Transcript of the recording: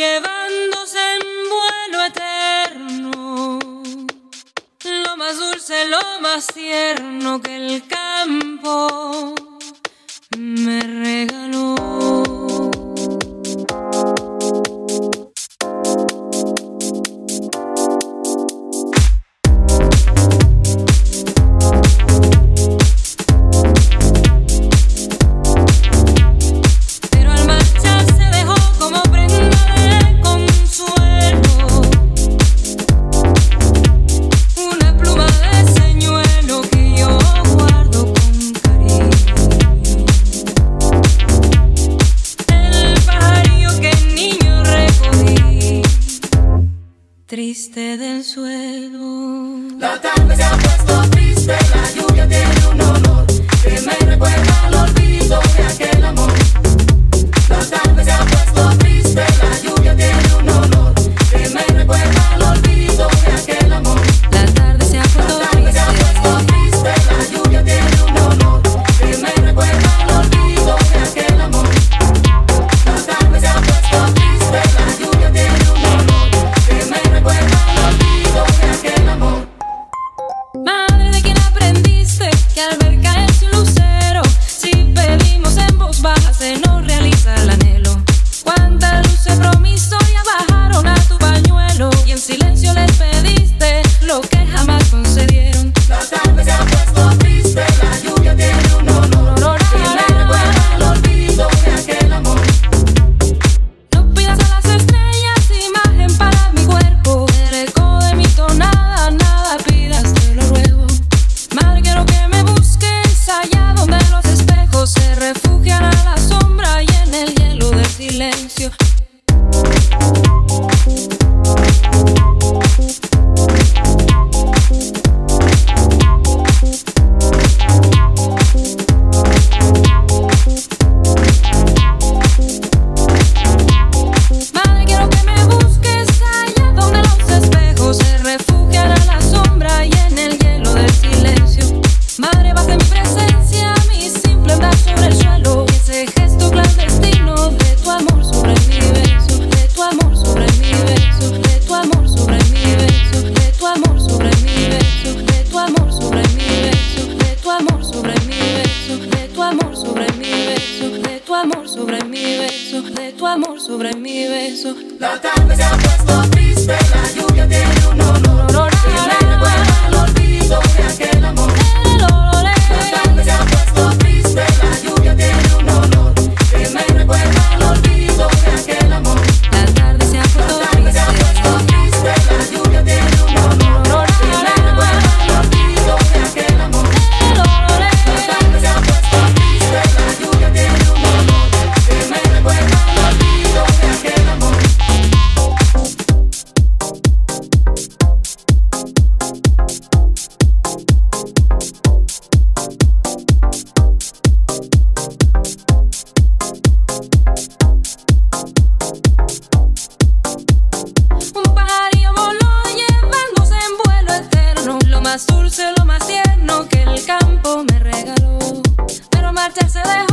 llevándose en vuelo eterno. Lo más dulce, lo más tierno que el down. amor sobre mi beso, de tu amor sobre mi beso. La tarde se ha puesto triste, la lluvia tiene left and still